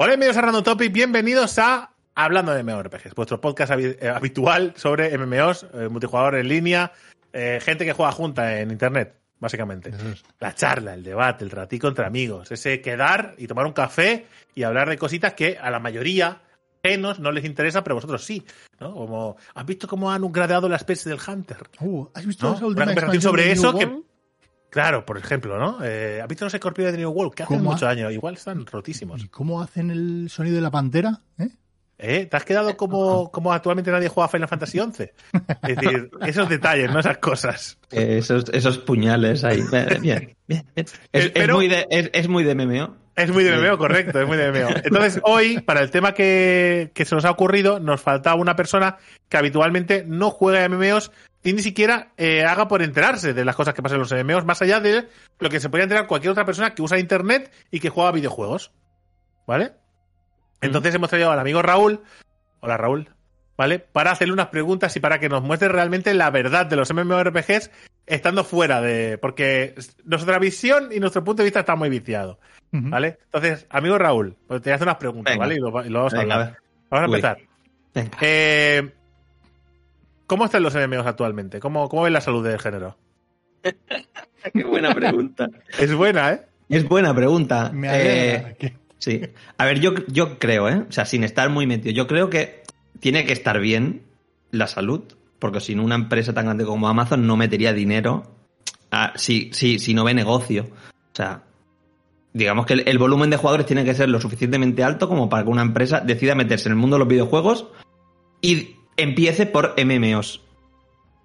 Hola, bienvenidos a Random Topic, bienvenidos a Hablando de MMORPGs, vuestro podcast eh, habitual sobre MMOs, eh, multijugador en línea, eh, gente que juega junta en internet, básicamente. La charla, el debate, el ratico entre amigos, ese quedar y tomar un café y hablar de cositas que a la mayoría menos no les interesa, pero vosotros sí, ¿no? Como, ¿has visto cómo han gradeado la especie del Hunter? Uh, ¿Has visto ¿No? esa Una última conversación expansión sobre eso que? Claro, por ejemplo, ¿no? Eh, ¿Has visto los escorpiones de New World? Que hace ¿Cómo ha- muchos años, igual están rotísimos. ¿Y cómo hacen el sonido de la pantera? ¿Eh? ¿Eh? ¿Te has quedado como, como actualmente nadie juega Final Fantasy XI? Es decir, esos detalles, no esas cosas. Eh, Esos, esos puñales ahí. Bien, bien. bien. Es, muy de, es, es muy de MMO. Es muy de MMO, correcto, es muy de MMO. Entonces, hoy, para el tema que, que se nos ha ocurrido, nos faltaba una persona que habitualmente no juega a MMOs y ni siquiera eh, haga por enterarse de las cosas que pasan en los MMOs, más allá de lo que se podría enterar cualquier otra persona que usa Internet y que juega videojuegos. ¿Vale? Entonces hemos traído al amigo Raúl. Hola Raúl. ¿Vale? Para hacerle unas preguntas y para que nos muestre realmente la verdad de los MMORPGs estando fuera de. Porque nuestra visión y nuestro punto de vista está muy viciado. ¿Vale? Entonces, amigo Raúl, pues te voy a hacer unas preguntas, Venga. ¿vale? Y lo, y lo vamos a Venga, a hablar. ver. Vamos a Uy. empezar. Venga. Eh, ¿Cómo están los MMOs actualmente? ¿Cómo, ¿Cómo ven la salud del género? Qué buena pregunta. Es buena, ¿eh? Es buena pregunta. Me Eh, sí. A ver, yo, yo creo, ¿eh? O sea, sin estar muy metido, yo creo que tiene que estar bien la salud, porque si no, una empresa tan grande como Amazon no metería dinero a- si, si, si no ve negocio. O sea, digamos que el, el volumen de jugadores tiene que ser lo suficientemente alto como para que una empresa decida meterse en el mundo de los videojuegos y empiece por MMOs.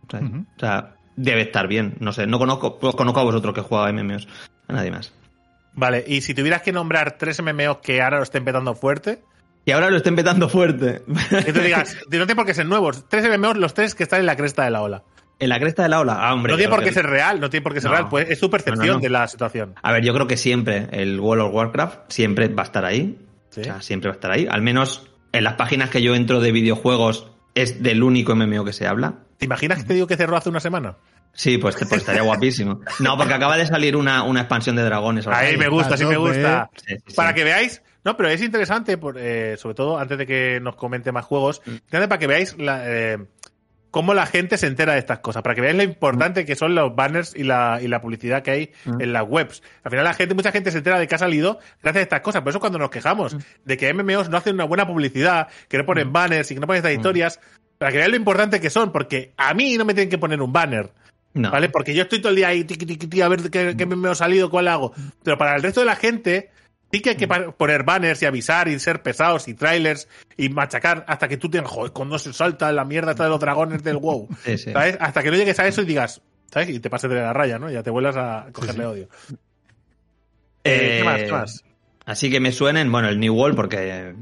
O sea, Ujú. o sea, debe estar bien. No sé, no conozco, os conozco a vosotros que juega a MMOs. A nadie más. Vale, y si tuvieras que nombrar tres MMOs que ahora lo estén petando fuerte, Y ahora lo estén petando fuerte. que tú digas, no tiene por qué ser nuevos, tres MMOs, los tres que están en la cresta de la ola. en la cresta de la ola. Ah, hombre. no tiene por qué ser real, no tiene por qué ser No. real, pues es tu percepción No, no, no. de la situación. A ver, yo creo que siempre el World of Warcraft siempre va a estar ahí. Sí. O sea, siempre va a estar ahí. Al menos en las páginas que yo entro de videojuegos es del único MMO que se habla. ¿Te imaginas que te digo que cerró hace una semana? Sí, pues, pues estaría guapísimo. No, porque acaba de salir una, una expansión de dragones. Ahí me gusta, sí me gusta. Sí, sí, Para sí. que veáis, no, pero es interesante, por, eh, sobre todo antes de que nos comente más juegos, Mm. para que veáis la, eh, cómo la gente se entera de estas cosas, para que veáis lo importante que son los banners y la, y la publicidad que hay Mm. en las webs. Al final la gente, mucha gente se entera de que ha salido gracias a estas cosas, por eso cuando nos Mm. quejamos de que MMOs no hacen una buena publicidad, que no ponen banners y que no ponen Mm. estas historias, para que veáis lo importante que son, porque a mí no me tienen que poner un banner. No. ¿Vale? Porque yo estoy todo el día ahí, tiqui, tiqui, tiqui, a ver qué, qué me ha salido, cuál hago. Pero para el resto de la gente, sí que hay que pa- poner banners y avisar y ser pesados y trailers y machacar hasta que tú tengas, joder, cuando se salta la mierda esta de los dragones del WoW. Sí, sí. ¿Sabes? Hasta que no llegues a eso y digas, ¿sabes? Y te pases de la raya, ¿no? Ya te vuelvas a cogerle odio. Eh, ¿Qué más? ¿Qué más? Así que me suenen, bueno, el New World porque...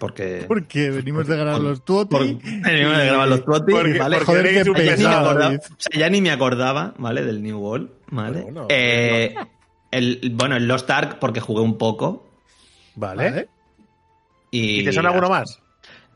porque Porque venimos de ganar los tuoti. venimos de grabar los Tuoti, ¿vale? porque Joder, qué un O sea, ya, ni me pesado, acordaba, dice. o sea, ya ni me acordaba, ¿vale? Del New World, ¿vale? Bueno, Eh, el, bueno, el Lost Ark porque jugué un poco. Vale. ¿Vale? ¿Y, ¿Y te suena alguno más?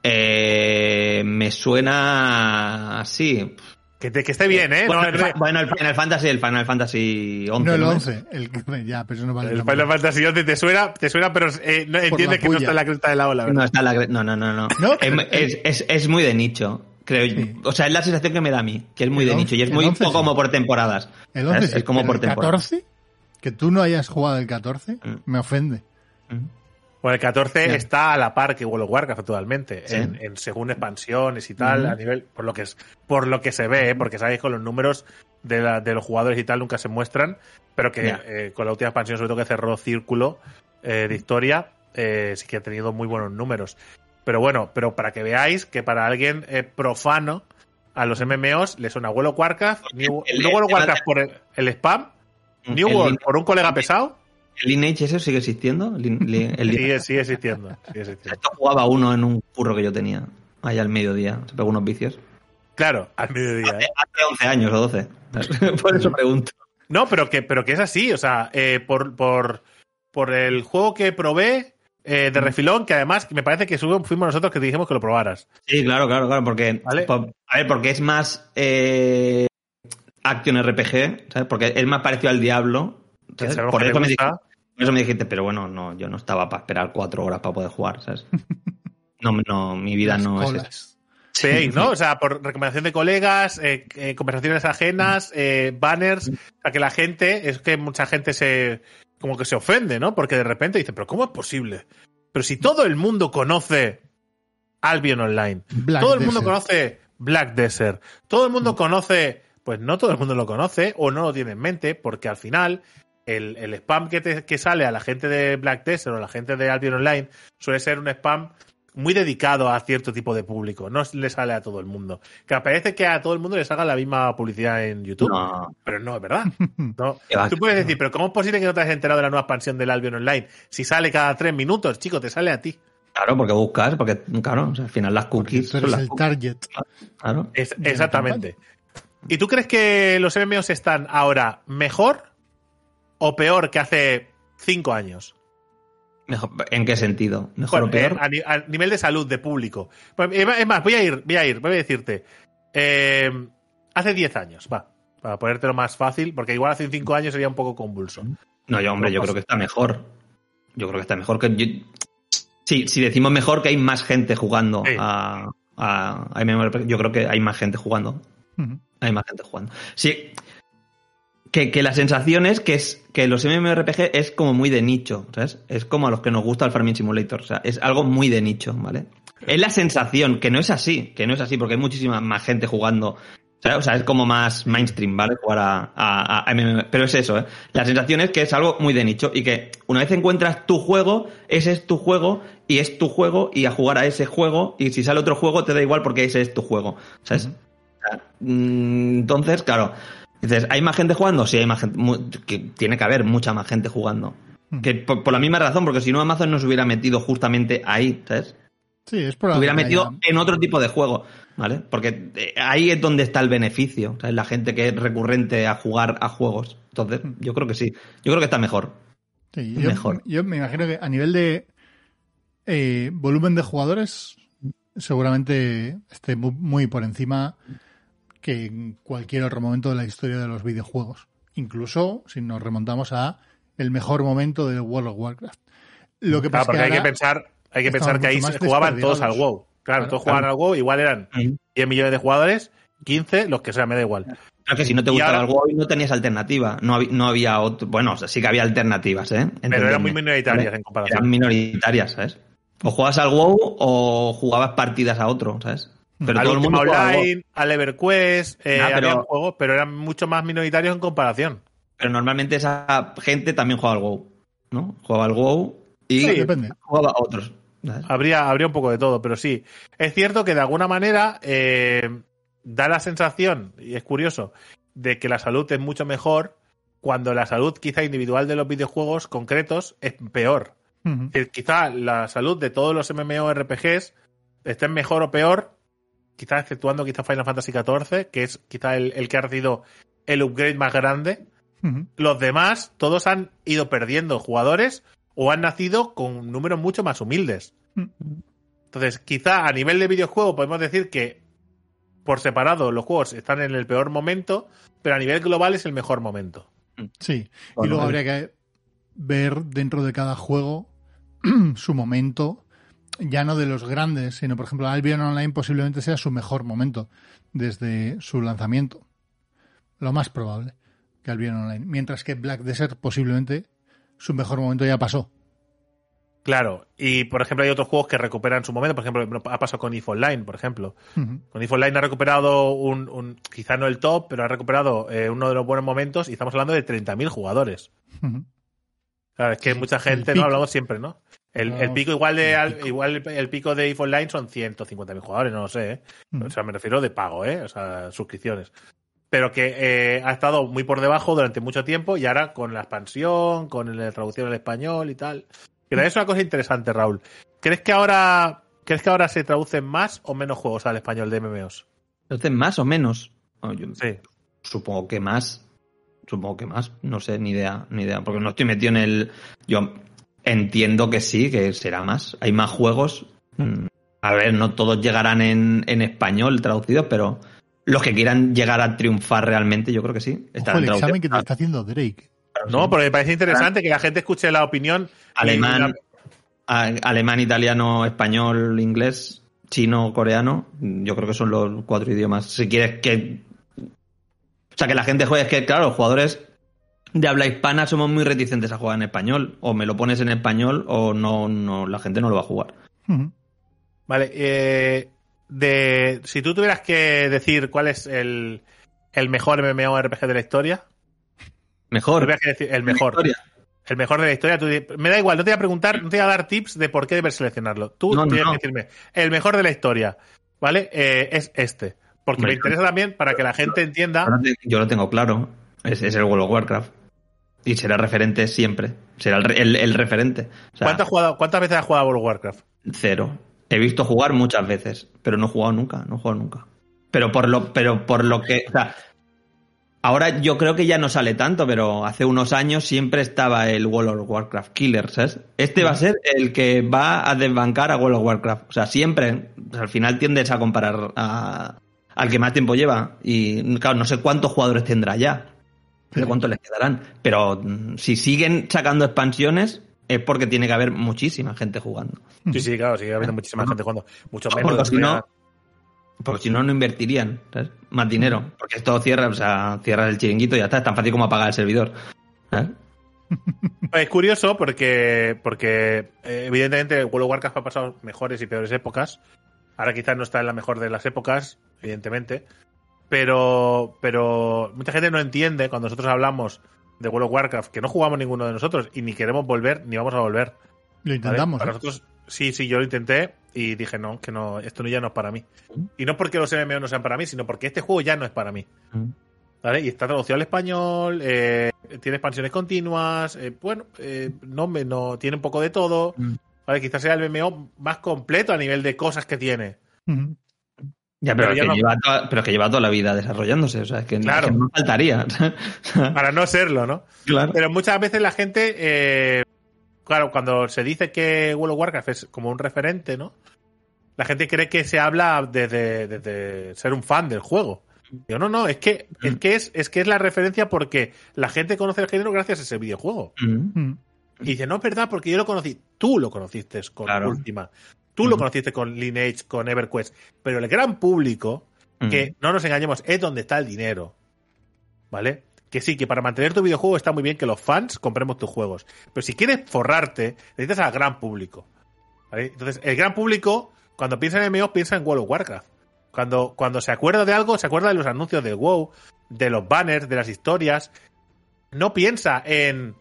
Eh, me suena así. Que, te- que esté bien, ¿eh? Bueno, No, el, bueno, Final Fantasy, el Final Fantasy 11. No, el es? 11. El, ya, pero eso no vale. el. Final Fantasy XI te suena, te suena pero eh, no, entiende la que no está en la cresta de la ola, No, ¿verdad? está en la no, no, no, no. No, es, es, es- es muy de nicho, creo. Sí. O sea, es la sensación que me da a mí, que es muy El de 11, nicho y es muy 11 poco sí. como por temporadas. El 11 ¿sabes? sí, es como por el temporada. 14, que tú no hayas jugado el 14, Mm. me ofende. Bueno, el 14 Ya. está a la par que World of Warcraft actualmente, Sí. en, en según expansiones y tal, a nivel, por lo que es, por lo que se ve, ¿eh? porque sabéis con los números de, la- de los jugadores y tal nunca se muestran, pero que eh, con la última expansión, sobre todo que cerró Círculo eh, de historia, eh, sí que ha tenido muy buenos números. Pero bueno, pero para que veáis que para alguien eh, profano a los MMOs le suena World of Warcraft, el- no World of el- Warcraft por el, el spam, New El World por un colega pesado, ¿El Lineage ese sigue existiendo? El, sigue, sigue existiendo. Sigue existiendo. Esto jugaba uno en un curro que yo tenía, allá al mediodía. Se pegó unos vicios. Claro, al mediodía. ¿eh? Hace 11 años o 12. por eso pregunto. No, pero que, pero que es así, o sea, eh, por, por, por el juego que probé eh, de refilón, que además me parece que fuimos nosotros que te dijimos que lo probaras. Sí, claro, claro, claro, porque, Vale. por- a ver, porque es más eh, Action RPG, ¿sabes? Porque es más parecido al Diablo. Por eso me dijiste, Por eso me dijiste, pero bueno, no, yo no estaba para esperar cuatro horas para poder jugar, ¿sabes? No, no, mi vida Las no es colas. eso. Sí, ¿no? O sea, por recomendación de colegas, eh, eh, conversaciones ajenas, eh, banners, a que la gente, es que mucha gente se, como que se ofende, ¿no? Porque de repente dice, pero ¿cómo es posible? Pero si todo el mundo conoce Albion Online, Black todo el mundo Desert. conoce Black Desert, todo el mundo conoce, pues no todo el mundo lo conoce o no lo tiene en mente, porque al final el, el spam que, te- que sale a la gente de Black Desert o a la gente de Albion Online suele ser un spam muy dedicado a cierto tipo de público, no le sale a todo el mundo. Que parece que a todo el mundo le salga la misma publicidad en YouTube, No, pero no es verdad. No. Tú puedes decir, pero ¿cómo es posible que no te hayas enterado de la nueva expansión del Albion Online? Si sale cada tres minutos, chico, te sale a ti. claro, porque buscas, porque, claro, o sea, al final las Porque cookies tú son eres las el cookies, target. claro. Es- exactamente. ¿Y tú crees que los MMOs están ahora mejor o peor que hace cinco años? ¿En qué sentido? ¿Mejor o peor? eh, a, ni- a nivel de salud, de público. Es más, voy a ir, voy a ir, voy a decirte. Eh, hace 10 años, va. Para ponértelo más fácil, porque igual hace 5 años sería un poco convulso. No, yo, hombre, yo creo que está mejor. Yo creo que está mejor que. yo- Sí, si decimos mejor que hay más gente jugando Sí. a, a, a MMORPG, yo creo que hay más gente jugando. Hay más gente jugando. Sí. Que, que la sensación es que, es que los MMORPG es como muy de nicho, ¿sabes? Es como a los que nos gusta el Farming Simulator. O sea, es algo muy de nicho, ¿vale? Es la sensación, que no es así, que no es así, porque hay muchísima más gente jugando. ¿sabes? O sea, es como más mainstream, ¿vale? Jugar a, a, a MMO. Pero es eso, ¿eh? La sensación es que es algo muy de nicho y que una vez encuentras tu juego, ese es tu juego y es tu juego y a jugar a ese juego y si sale otro juego te da igual porque ese es tu juego, ¿sabes? Entonces, claro, dices, ¿hay más gente jugando? Sí, hay más gente, que tiene que haber mucha más gente jugando. Mm. Que por, por la misma razón, porque si no Amazon no se hubiera metido justamente ahí, ¿sabes? Sí, es hubiera metido en otro tipo de juego, ¿vale? Porque eh, ahí es donde está el beneficio, ¿sabes? La gente que es recurrente a jugar a juegos. Entonces, Mm. yo creo que sí. Yo creo que está mejor. Sí, yo, mejor. yo me imagino que a nivel de eh, volumen de jugadores, seguramente esté mu- muy por encima que en cualquier otro momento de la historia de los videojuegos. Incluso si nos remontamos a el mejor momento de World of Warcraft. Lo que Claro, pasa porque hay que pensar, hay que pensar que ahí jugaban todos al. WoW. Claro, Claro, todos jugaban claro. al WoW, igual eran 10 millones de jugadores, 15, los que sea, me da igual. Claro que si no te gustaba ahora- el WoW no tenías alternativa. No, había, no había otro. Bueno, o sea, sí que había alternativas, ¿eh? Pero eran muy minoritarias en Eran comparación. minoritarias, ¿sabes? O jugabas al WoW o jugabas partidas a otro, ¿sabes? Pero al todo el mundo jugaba al WoW. Online, al EverQuest, eh, Ah, pero- juegos, pero eran mucho más minoritarios en comparación. Pero normalmente esa gente también jugaba al WoW, ¿no? Jugaba al WoW y Sí. Jugaba a otros. Habría, habría un poco de todo, pero sí. Es cierto que de alguna manera eh, da la sensación, y es curioso, de que la salud es mucho mejor cuando la salud quizá individual de los videojuegos concretos es peor. Es decir, quizá la salud de todos los MMORPGs estén mejor o peor, quizá exceptuando quizá Final Fantasy XIV, que es quizá el, el que ha recibido el upgrade más grande. Los demás, todos han ido perdiendo jugadores o han nacido con números mucho más humildes. Entonces, quizá a nivel de videojuego podemos decir que por separado los juegos están en el peor momento, pero a nivel global es el mejor momento. Sí. y luego habría que ver dentro de cada juego su momento, ya no de los grandes, sino por ejemplo Albion Online posiblemente sea su mejor momento desde su lanzamiento. Lo más probable que Albion Online. Mientras que Black Desert posiblemente su mejor momento ya pasó. Claro, y por ejemplo hay otros juegos que recuperan su momento, por ejemplo ha pasado con EVE Online, por ejemplo. Con EVE Online ha recuperado un, un- quizá no el top, pero ha recuperado eh, uno de los buenos momentos y estamos hablando de 30.000 jugadores. Claro, es que mucha gente, no hablamos siempre, ¿no? El, el pico igual de el al- pico. igual el, pico de EVE Online son 150.000 jugadores, no lo sé, ¿eh? O sea, me refiero de pago, ¿eh? O sea, suscripciones. Pero que eh, ha estado muy por debajo durante mucho tiempo y ahora con la expansión, con la traducción al español y tal. Pero es una cosa interesante, Raúl. ¿Crees que ahora crees que ahora se traducen más o menos juegos al español de MMOs? Entonces, ¿más o menos? No, yo Sí. Supongo que más. Supongo que más. No sé, ni idea, ni idea. Porque no estoy metido en el. Yo entiendo que sí, que será más. Hay más juegos. Mm, A ver, no todos llegarán en, en español traducidos, pero los que quieran llegar a triunfar realmente, yo creo que sí. Ojo el examen que te está haciendo Drake. No, porque me parece interesante que la gente escuche la opinión. Alemán, la- alemán, italiano, español, inglés, chino, coreano. Yo creo que son los cuatro idiomas. Si quieres que. O sea, que la gente juegue. Es que, claro, los jugadores de habla hispana somos muy reticentes a jugar en español. O me lo pones en español o no, no la gente no lo va a jugar. Vale, eh, de, si tú tuvieras que decir cuál es el, el mejor MMORPG de la historia, Mejor. tuvieras que decir el mejor. Historia. El mejor de la historia. tú me da igual, no te voy a preguntar, no te voy a dar tips de por qué debes seleccionarlo. Tú No, tienes no. que decirme, el mejor de la historia, ¿vale? Eh, es este. Porque Hombre, me interesa también para que la gente entienda. Yo lo te- Yo lo tengo claro. Es, es el World of Warcraft. Y será referente siempre. Será el, el- el referente. O sea, ¿Cuántas, jugado- ¿Cuántas veces has jugado a World of Warcraft? Cero. He visto jugar muchas veces, pero no he jugado nunca, no he jugado nunca. Pero por lo, pero por lo que, o sea, ahora yo creo que ya no sale tanto, pero hace unos años siempre estaba el World of Warcraft Killer, ¿sabes? Este va a ser el que va a desbancar a World of Warcraft. O sea, siempre, o sea, al final tiendes a comparar a- al que más tiempo lleva. Y claro, no sé cuántos jugadores tendrá ya. No sé cuántos les quedarán. Pero mm, si siguen sacando expansiones, es porque tiene que haber muchísima gente jugando. Sí, sí, claro, sigue habiendo muchísima gente jugando. Mucho menos. Porque si no, porque si no, no invertirían ¿sabes? más dinero. Porque esto cierra, o sea, cierras el chiringuito y ya está. Es tan fácil como apagar el servidor. ¿sabes? Es curioso porque, porque eh, evidentemente World of Warcraft ha pasado mejores y peores épocas. Ahora quizás no está en la mejor de las épocas, evidentemente. Pero, pero mucha gente no entiende cuando nosotros hablamos de World of Warcraft que no jugamos ninguno de nosotros y ni queremos volver ni vamos a volver. Lo ¿vale? intentamos. Para ¿eh? nosotros, sí, sí, yo lo intenté y dije no, que no, esto ya no es para mí. Y no porque los MMO no sean para mí, sino porque este juego ya no es para mí. ¿Vale? Y está traducido al español, eh, tiene expansiones continuas, eh, bueno, eh, no, me- no tiene un poco de todo. Mm. ¿Vale? Quizás sea el MMO más completo a nivel de cosas que tiene. Ya, pero, Pero que no- lleva toda, pero que lleva toda la vida desarrollándose. O sea, es que, Claro. es que no faltaría. Para no serlo, ¿no? claro. Pero muchas veces la gente, eh, claro, cuando se dice que World of Warcraft es como un referente, ¿no? La gente cree que se habla desde, desde ser un fan del juego. Yo no, no, es que, es que es, es que es la referencia porque la gente conoce el género gracias a ese videojuego. Mm. Ujú. Y dice, no es verdad, porque yo lo conocí. Tú lo conociste con Claro. Ultima. Tú lo conociste con Lineage, con EverQuest. Pero el gran público, que no nos engañemos, es donde está el dinero. ¿Vale? Que sí, que para mantener tu videojuego está muy bien que los fans compremos tus juegos. Pero si quieres forrarte, necesitas al gran público. ¿Vale? Entonces, el gran público, cuando piensa en MMO, piensa en World of Warcraft. Cuando, cuando se acuerda de algo, se acuerda de los anuncios del WoW, de los banners, de las historias. No piensa en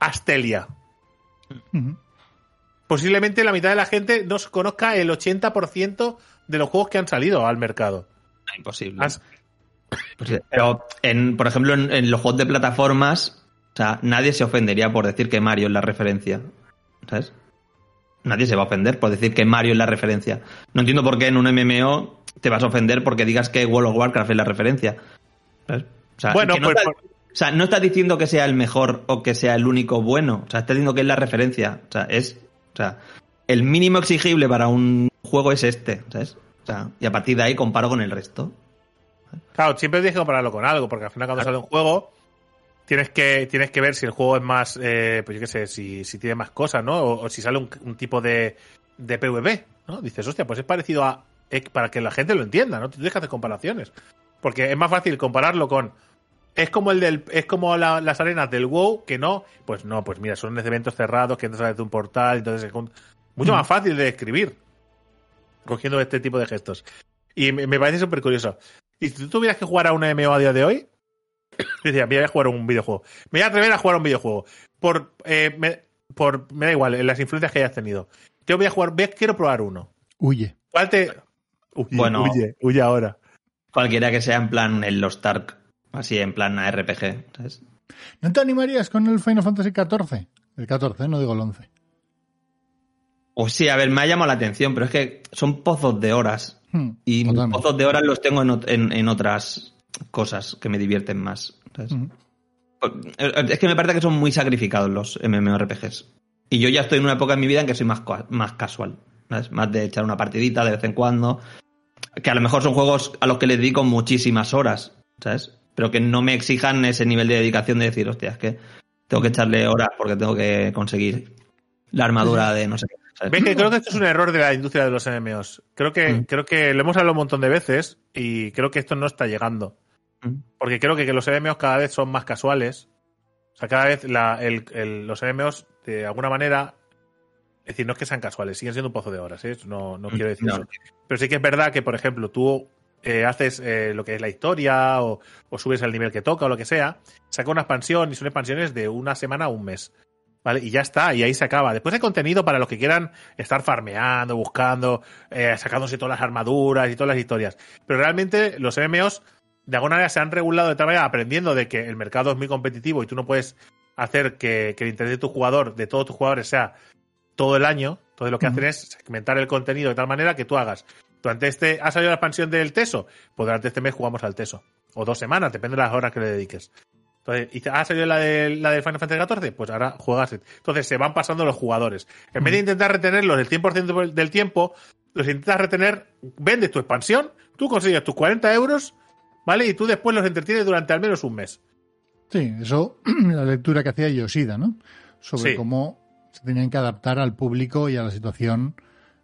Astelia. Posiblemente la mitad de la gente no conozca el 80% de los juegos que han salido al mercado. Imposible. Has- Pues, pero, en, por ejemplo, en, en los juegos de plataformas, o sea, nadie se ofendería por decir que Mario es la referencia. ¿Sabes? Nadie se va a ofender por decir que Mario es la referencia. No entiendo por qué en un MMO te vas a ofender porque digas que World of Warcraft es la referencia. ¿Sabes? O sea, Bueno, que no pues, o sea, no estás diciendo que sea el mejor o que sea el único bueno. O sea, estás diciendo que es la referencia. O sea, es. O sea, el mínimo exigible para un juego es este. ¿Sabes? O sea, y a partir de ahí comparo con el resto. Claro, siempre tienes que compararlo con algo, porque al final cuando sale un juego, tienes que, tienes que ver si el juego es más, eh, pues yo qué sé, si, si tiene más cosas, ¿no? O, o si sale un, un tipo de, de PvP, ¿no? Dices, hostia, pues es parecido a... para que la gente lo entienda, ¿no? Tú tienes que hacer comparaciones. Porque es más fácil compararlo con... Es como el del, es como la- las arenas del WoW, que no, pues no, pues mira, son eventos cerrados que entras a través de un portal, entonces es un- mucho más fácil de escribir, cogiendo este tipo de gestos. Y me, me parece súper curioso. Y si tú tuvieras que jugar a una MMO a día de hoy, decía, me voy a jugar a un videojuego. Me voy a atrever a jugar a un videojuego. Por, eh, me, por, me da igual, en las influencias que hayas tenido. Yo voy a jugar, voy a- quiero probar uno. Huye. ¿Cuál te...? Huye, Bueno. huye, huye ahora. Cualquiera que sea en plan el Lost Ark, así en plan RPG, ¿sabes? ¿No te animarías con el Final Fantasy XIV? El 14, no digo el 11. O sí, a ver, me ha llamado la atención, pero es que son pozos de horas. Hmm, Y totalmente. pozos de horas los tengo en, en- en otras cosas que me divierten más. ¿sabes? Ujú. Es que me parece que son muy sacrificados los MMORPGs. Y yo ya estoy en una época en mi vida en que soy más, más casual. ¿sabes? Más de echar una partidita de vez en cuando. Que a lo mejor son juegos a los que le dedico muchísimas horas. ¿Sabes? Pero que no me exijan ese nivel de dedicación de decir, hostia, es que tengo que echarle horas porque tengo que conseguir la armadura de no sé qué. ¿sabes? Ven que creo que esto es un error de la industria de los MMOs. Creo que, Mm. creo que lo hemos hablado un montón de veces y creo que esto no está llegando. Mm. Porque creo que, que los MMOs cada vez son más casuales. O sea, cada vez la- el- el- los MMOs, de alguna manera, es decir, no es que sean casuales, siguen siendo un pozo de horas, ¿eh? No, no quiero decir No. eso. Pero sí que es verdad que, por ejemplo, tú eh, haces eh, lo que es la historia o, o subes el nivel que toca o lo que sea, saca una expansión y son expansiones de una semana a un mes. ¿Vale? Y ya está, y ahí se acaba. Después hay contenido para los que quieran estar farmeando, buscando, eh, sacándose todas las armaduras y todas las historias. Pero realmente los MMOs, de alguna manera, se han regulado de tal manera, aprendiendo de que el mercado es muy competitivo y tú no puedes hacer que, que el interés de tu jugador, de todos tus jugadores, sea todo el año. Entonces lo que hacen es segmentar el contenido de tal manera que tú hagas. Durante este, ¿ha salido la expansión del Teso? Pues durante este mes jugamos al Teso. O dos semanas, depende de las horas que le dediques. Entonces, ¿y ¿ha salido la de, la de Final Fantasy XIV? Pues ahora juegas. Entonces se van pasando los jugadores. En vez de intentar retenerlos el 100% del tiempo, los intentas retener, vendes tu expansión, tú consigues tus 40 euros, ¿vale? Y tú después los entretienes durante al menos un mes. Sí, eso, la lectura que hacía Yoshida, ¿no? Sobre Sí. cómo se tenían que adaptar al público y a la situación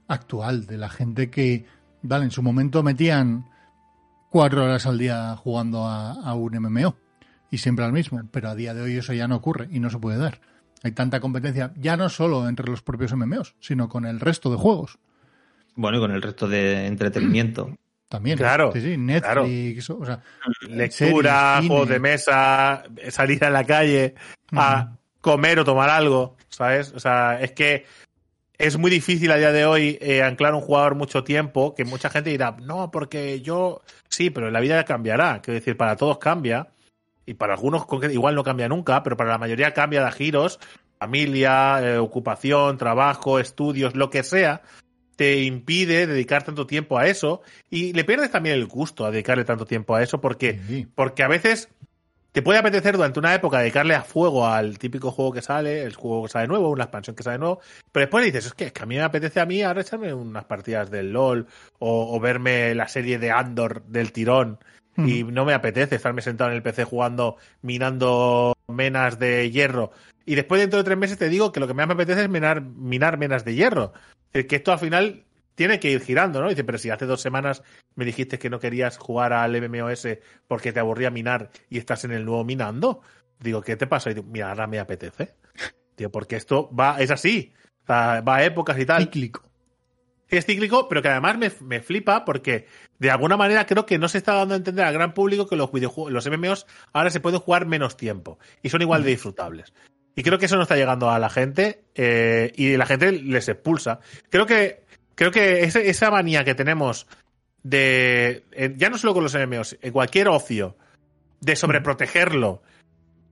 actual de la gente que, vale, en su momento metían cuatro horas al día jugando a, a un MMO y siempre al mismo, pero a día de hoy eso ya no ocurre y no se puede dar. Hay tanta competencia, ya no solo entre los propios MMOs, sino con el resto de juegos Bueno, y con el resto de entretenimiento. también. Claro, Sí, sí, Netflix, o sea, Lectura, series, juegos de mesa, salir a la calle, a comer o tomar algo, ¿sabes? O sea, es que es muy difícil a día de hoy eh, anclar un jugador mucho tiempo, que mucha gente dirá, no, porque yo, sí, pero la vida cambiará, quiero decir, para todos cambia, y para algunos igual no cambia nunca, pero para la mayoría cambia de giros, familia, eh, ocupación, trabajo, estudios, lo que sea, te impide dedicar tanto tiempo a eso, y le pierdes también el gusto a dedicarle tanto tiempo a eso, porque sí. porque a veces te puede apetecer durante una época dedicarle a fuego al típico juego que sale, el juego que sale nuevo, una expansión que sale nuevo, pero después dices, es que, es que a mí me apetece a mí ahora echarme unas partidas del LOL o, o verme la serie de Andor del tirón y no me apetece estarme sentado en el PC jugando, minando menas de hierro. Y después dentro de tres meses te digo que lo que más me apetece es minar, minar menas de hierro. Es decir, que esto al final tiene que ir girando, ¿no? Dice, pero si hace dos semanas me dijiste que no querías jugar al MMOS porque te aburría minar y estás en el nuevo minando. Digo, ¿qué te pasa? Y digo, mira, ahora me apetece. Tío, porque esto va, es así. O sea, va a épocas y tal. Cíclico. Es cíclico, pero que además me, me flipa porque de alguna manera creo que no se está dando a entender al gran público que los videojuegos, los MMOs ahora se pueden jugar menos tiempo y son igual de disfrutables. Y creo que eso no está llegando a la gente eh, y la gente les expulsa. Creo que creo que ese- esa manía que tenemos de ya no solo con los MMOs, en cualquier ocio de sobreprotegerlo,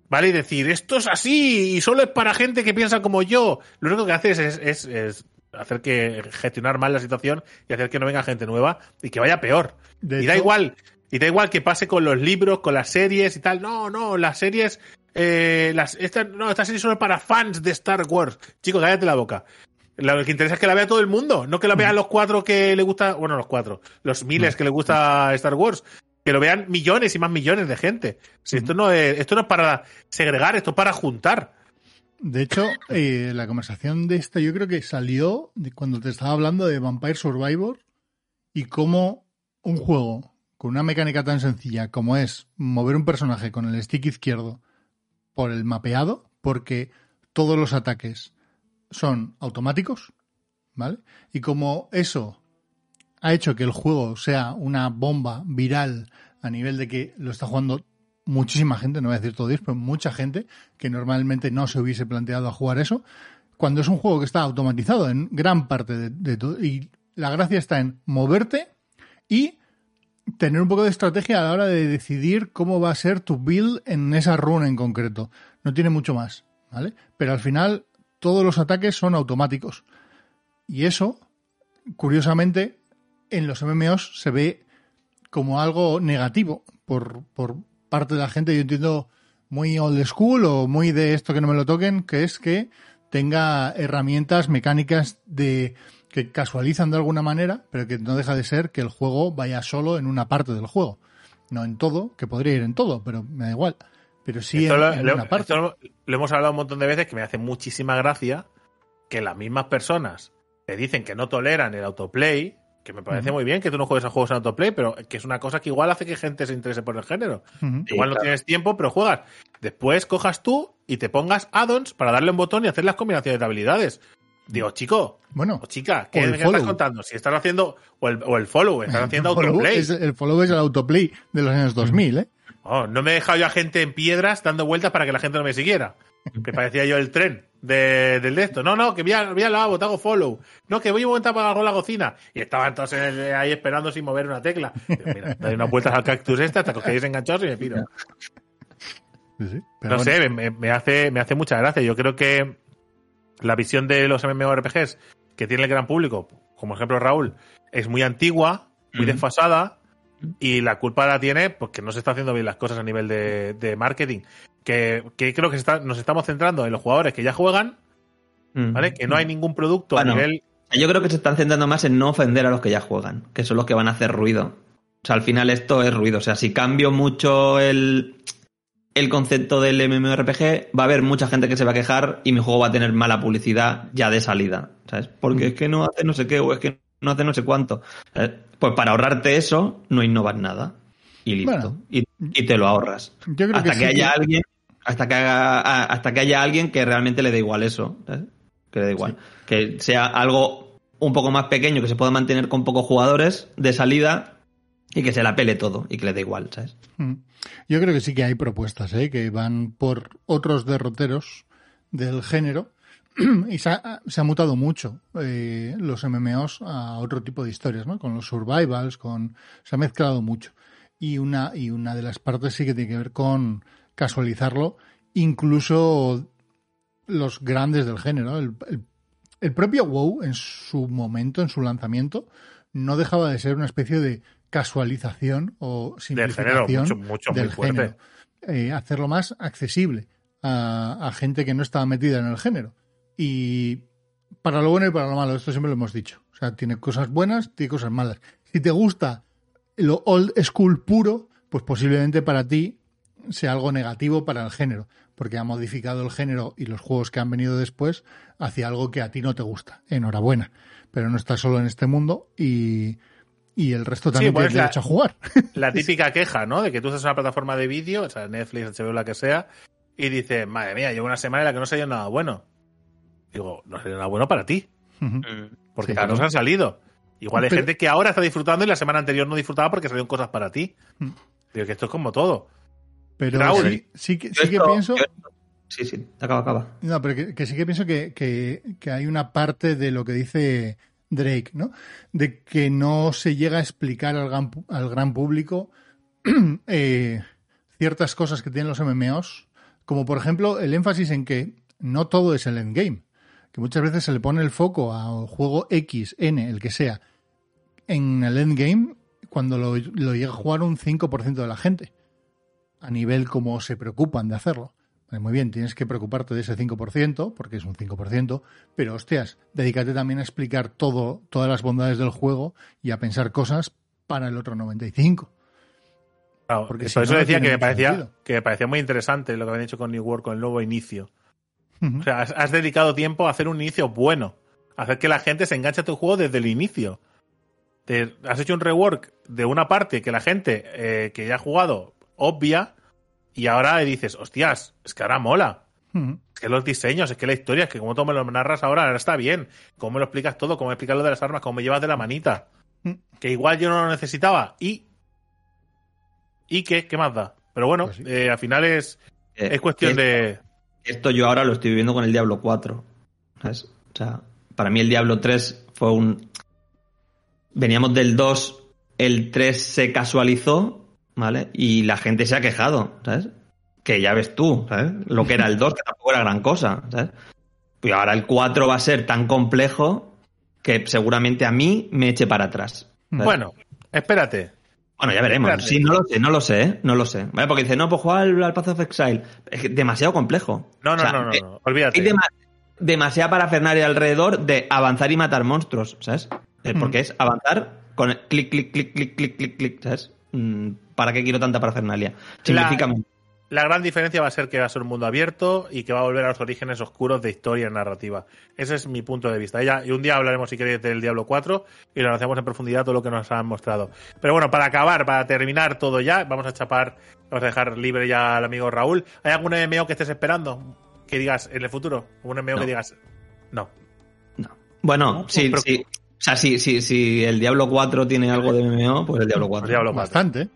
¿vale? Y decir, esto es así y solo es para gente que piensa como yo. Lo único que hace es, es, es- es hacer que gestionar mal la situación y hacer que no venga gente nueva y que vaya peor. De y da hecho- igual, y da igual que pase con los libros, con las series y tal. No, no, las series, eh, las, esta, no, esta serie solo es para fans de Star Wars. Chico, cállate la boca. Lo que interesa es que la vea todo el mundo, no que la vean los cuatro que le gusta, bueno, los cuatro, los miles que le gusta Star Wars, que lo vean millones y más millones de gente. Si esto no es, esto no es para segregar, esto es para juntar. De hecho, eh, la conversación de esta yo creo que salió de cuando te estaba hablando de Vampire Survivor y cómo un juego con una mecánica tan sencilla como es mover un personaje con el stick izquierdo por el mapeado, porque todos los ataques son automáticos, ¿vale? Y como eso ha hecho que el juego sea una bomba viral a nivel de que lo está jugando muchísima gente, no voy a decir todo Dios, pero mucha gente que normalmente no se hubiese planteado a jugar eso, cuando es un juego que está automatizado en gran parte de, de todo. Y la gracia está en moverte y tener un poco de estrategia a la hora de decidir cómo va a ser tu build en esa run en concreto. No tiene mucho más, ¿vale? Pero al final todos los ataques son automáticos. Y eso, curiosamente, en los MMOs se ve como algo negativo por, por parte de la gente. Yo entiendo muy old school o muy de esto que no me lo toquen, que es que tenga herramientas mecánicas de que casualizan de alguna manera, pero que no deja de ser que el juego vaya solo en una parte del juego. No en todo, que podría ir en todo, pero me da igual. Pero sí Esto en, lo, en lo- una parte. esto lo- lo hemos hablado un montón de veces que me hace muchísima gracia que las mismas personas te dicen que no toleran el autoplay, que me parece muy bien que tú no juegues a juegos en autoplay, pero que es una cosa que igual hace que gente se interese por el género. Igual no claro. tienes tiempo, pero juegas. Después cojas tú y te pongas add-ons para darle un botón y hacer las combinaciones de habilidades. Digo, chico, Bueno, o chica, O ¿qué, el qué estás follow. contando? Si estás haciendo, o el, o el follow, estás haciendo el autoplay. es, el follow es el autoplay de los años 2000, ¿eh? Oh, no me he dejado yo a gente en piedras dando vueltas para que la gente no me siguiera. Que parecía yo el tren de, del de esto. No, no, que voy, a- voy al lavabo, te hago follow. No, que voy a montar para la cocina. Y estaban todos en el- ahí esperando sin mover una tecla. Digo, mira, doy unas vueltas al cactus este hasta que os quedéis enganchados y me piro. Sí, sí. Pero No bueno, sé, me, me hace, me hace mucha gracia. Yo creo que la visión de los MMORPGs que tiene el gran público, como ejemplo Raúl, es muy antigua, muy desfasada, y la culpa la tiene porque no se está haciendo bien las cosas a nivel de, de marketing. Que, que creo que está- nos estamos centrando en los jugadores que ya juegan, Mm. ¿vale? Que no hay ningún producto Bueno. a nivel. Yo creo que se están centrando más en no ofender a los que ya juegan, que son los que van a hacer ruido. O sea, al final esto es ruido. O sea, si cambio mucho el, el concepto del MMORPG, va a haber mucha gente que se va a quejar y mi juego va a tener mala publicidad ya de salida. ¿Sabes? Porque es que no hace no sé qué o es que no hace no sé cuánto. ¿sabes? Pues para ahorrarte eso, no innovas nada. Y listo. Bueno. y, y te lo ahorras. yo creo hasta que, que, sí haya alguien hasta que haga- hasta que haya alguien que realmente le dé igual eso ¿sabes? que le dé igual que sea algo un poco más pequeño que se pueda mantener con pocos jugadores de salida y que se la pele todo y que le dé igual ¿sabes? Mm. Yo creo que sí que hay propuestas ¿eh? que van por otros derroteros del género y se ha, se ha mutado mucho eh, los MMOs a otro tipo de historias, ¿no? Con los survivals, con se ha mezclado mucho y una y una de las partes sí que tiene que ver con casualizarlo, incluso los grandes del género. El, el- el propio WoW en su momento, en su lanzamiento, no dejaba de ser una especie de casualización o Del género, simplificación mucho, mucho, muy del género. Eh, hacerlo más accesible a, a gente que no estaba metida en el género. Y para lo bueno y para lo malo, esto siempre lo hemos dicho. O sea, tiene cosas buenas, tiene cosas malas. Si te gusta lo old school puro, pues posiblemente para ti sea algo negativo para el género, porque ha modificado el género y los juegos que han venido después hacia algo que a ti no te gusta. Enhorabuena. Pero no estás solo en este mundo y, y el resto también pues tiene la- derecho a jugar. La típica queja, ¿no? De que tú estás en una plataforma de vídeo, o sea, Netflix, HBO, la que sea, y dices, madre mía, llevo una semana en la que no salió nada bueno. Digo, no salió nada bueno para ti, Ujú. porque Sí, claro. nos han salido. Igual hay Pero- gente que ahora está disfrutando y la semana anterior no disfrutaba porque salieron cosas para ti. Mm. Digo que esto es como todo. Pero Raúl, sí, sí que, sí que esto- pienso... yo- sí sí acaba acaba No, pero que, que sí que pienso que, que- que hay una parte de lo que dice Drake, ¿no? De que no se llega a explicar al gran, al gran público eh, ciertas cosas que tienen los MMOs, como por ejemplo el énfasis en que no todo es el endgame, que muchas veces se le pone el foco a juego X, N, el que sea, en el endgame cuando lo, lo llega a jugar un 5% de la gente, a nivel como se preocupan de hacerlo. Vale, Muy bien, tienes que preocuparte de ese 5%, porque es un 5%, pero hostias, dedícate también a explicar todo, todas las bondades del juego y a pensar cosas para el otro 95%. Claro, Porque por si eso no, decía que me parecía sentido. que me parecía muy interesante lo que habían hecho con New World con el nuevo inicio. O sea, has, has dedicado tiempo a hacer un inicio bueno, a hacer que la gente se enganche a tu juego desde el inicio. Te- has hecho un rework de una parte que la gente eh, que ya ha jugado obvia y ahora dices, hostias, es que ahora mola. Es que los diseños, es que la historia, es que como tú me lo narras ahora, ahora está bien. Cómo me lo explicas todo, cómo me explicas lo de las armas, cómo me llevas de la manita. Mm. Que igual yo no lo necesitaba. Y. ¿Y qué? ¿Qué más da? Pero bueno, Pues sí. eh, al final es, Eh, es cuestión de. Esto yo ahora lo estoy viviendo con el Diablo 4. ¿sabes? O sea, para mí el Diablo 3 fue un. Veníamos del 2, el 3 se casualizó, ¿vale? Y la gente se ha quejado, ¿sabes? Que ya ves tú, ¿sabes? Lo que era el 2, que tampoco era gran cosa, ¿sabes? Y ahora el 4 va a ser tan complejo que seguramente a mí me eche para atrás. Bueno, espérate. Bueno, ya veremos. Espérate. Sí, no lo sé, no lo sé, ¿eh? no lo sé. ¿Vale? Porque dice, no, pues jugar al, al Path of Exile. Es que demasiado complejo. No, no, O sea, no, no, eh, no, olvídate. Hay dema- demasiada parafernalia alrededor de avanzar y matar monstruos, ¿sabes? Eh, Mm. Porque es avanzar con clic, clic, clic, clic, clic, clic, clic, ¿sabes? Mm, ¿para qué quiero tanta parafernalia? Simplifica La, gran diferencia va a ser que va a ser un mundo abierto y que va a volver a los orígenes oscuros de historia y narrativa. Ese es mi punto de vista. Ya, y un día hablaremos, si queréis, del Diablo 4 y lo analizamos en profundidad todo lo que nos han mostrado. Pero bueno, para acabar, para terminar todo ya, vamos a chapar, vamos a dejar libre ya al amigo Raúl. ¿Hay algún MMO que estés esperando? Que digas en el futuro. ¿Un MMO No. que digas? No. No. Bueno, No, sí, pero- sí. O sea, si, si, si el Diablo 4 tiene algo de MMO, pues el Diablo 4. Pues Diablo 4. Bastante.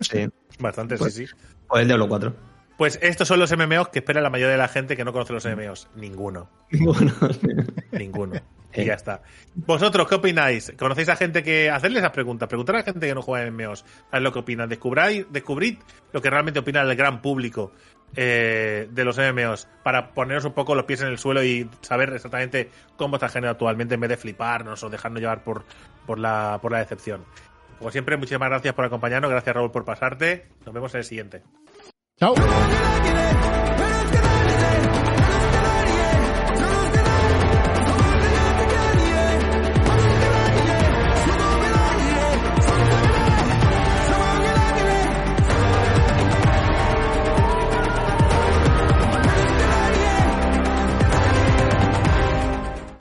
Sí, Bastante, Pues- sí, sí. Pues el Diablo 4. Pues estos son los MMOs que espera la mayoría de la gente que no conoce los MMOs. Ninguno. Bueno, Ninguno. Y Eh. ya está. ¿Vosotros qué opináis? ¿Conocéis a gente que... Hacerle esas preguntas. Preguntar a la gente que no juega en MMOs. A ver lo que opinan. Descubráis, descubrid lo que realmente opina el gran público eh, de los MMOs. Para poneros un poco los pies en el suelo y saber exactamente cómo está el género actualmente en vez de fliparnos o dejarnos llevar por, por, la, por la decepción. Como siempre, muchísimas gracias por acompañarnos. Gracias, Raúl, por pasarte. Nos vemos en el siguiente. Nope.